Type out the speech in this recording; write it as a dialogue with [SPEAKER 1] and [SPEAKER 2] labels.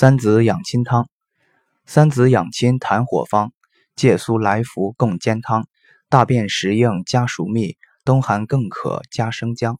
[SPEAKER 1] 三子养亲汤，三子养亲痰火方，借苏来福共煎汤，大便时硬加熟蜜，冬寒更可加生姜。